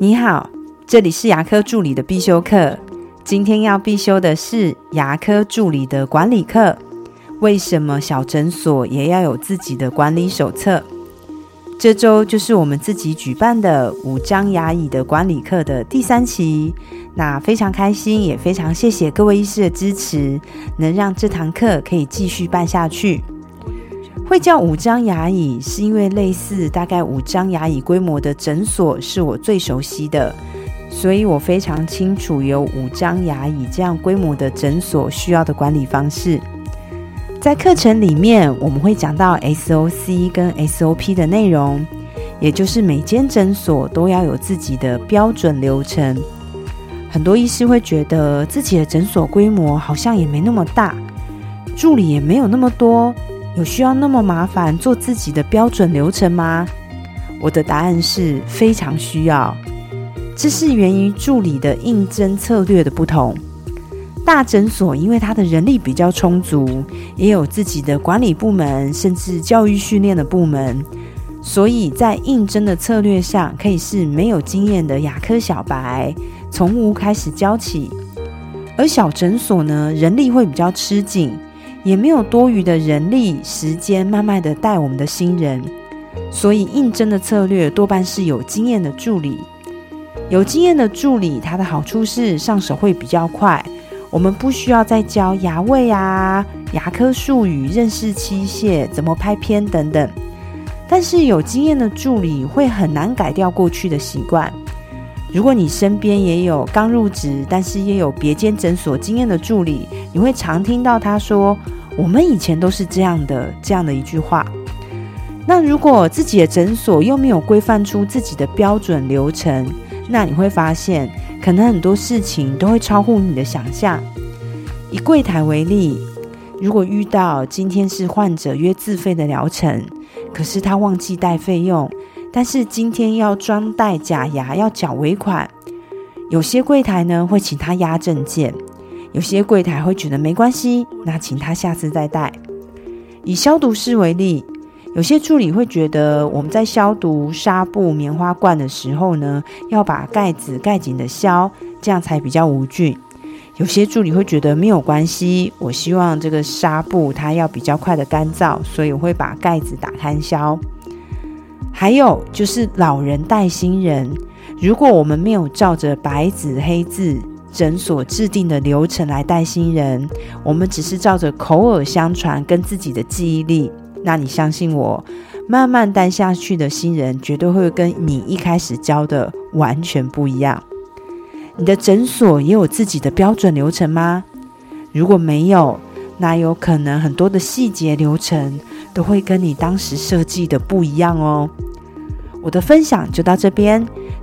你好，这里是牙科助理的必修课。今天要必修的是牙科助理的管理课。为什么小诊所也要有自己的管理手册？这周就是我们自己举办的五张牙椅的管理课的第三期。那非常开心，也非常谢谢各位医师的支持，能让这堂课可以继续办下去。会叫五张牙椅，是因为类似大概五张牙椅规模的诊所是我最熟悉的，所以我非常清楚有五张牙椅这样规模的诊所需要的管理方式。在课程里面，我们会讲到 SOC 跟 SOP 的内容，也就是每间诊所都要有自己的标准流程。很多医师会觉得自己的诊所规模好像也没那么大，助理也没有那么多。有需要那么麻烦做自己的标准流程吗？我的答案是非常需要。这是源于助理的应征策略的不同。大诊所因为他的人力比较充足，也有自己的管理部门，甚至教育训练的部门，所以在应征的策略上，可以是没有经验的牙科小白，从无开始教起。而小诊所呢，人力会比较吃紧。也没有多余的人力时间，慢慢的带我们的新人，所以应征的策略多半是有经验的助理。有经验的助理，它的好处是上手会比较快，我们不需要再教牙位啊、牙科术语、认识器械、怎么拍片等等。但是有经验的助理会很难改掉过去的习惯。如果你身边也有刚入职，但是也有别间诊所经验的助理，你会常听到他说。我们以前都是这样的，这样的一句话。那如果自己的诊所又没有规范出自己的标准流程，那你会发现，可能很多事情都会超乎你的想象。以柜台为例，如果遇到今天是患者约自费的疗程，可是他忘记带费用，但是今天要装戴假牙要缴尾款，有些柜台呢会请他压证件。有些柜台会觉得没关系，那请他下次再带。以消毒室为例，有些助理会觉得我们在消毒纱布、棉花罐的时候呢，要把盖子盖紧的消，这样才比较无菌。有些助理会觉得没有关系，我希望这个纱布它要比较快的干燥，所以我会把盖子打开消。还有就是老人带新人，如果我们没有照着白纸黑字。诊所制定的流程来带新人，我们只是照着口耳相传跟自己的记忆力。那你相信我，慢慢带下去的新人绝对会跟你一开始教的完全不一样。你的诊所也有自己的标准流程吗？如果没有，那有可能很多的细节流程都会跟你当时设计的不一样哦。我的分享就到这边。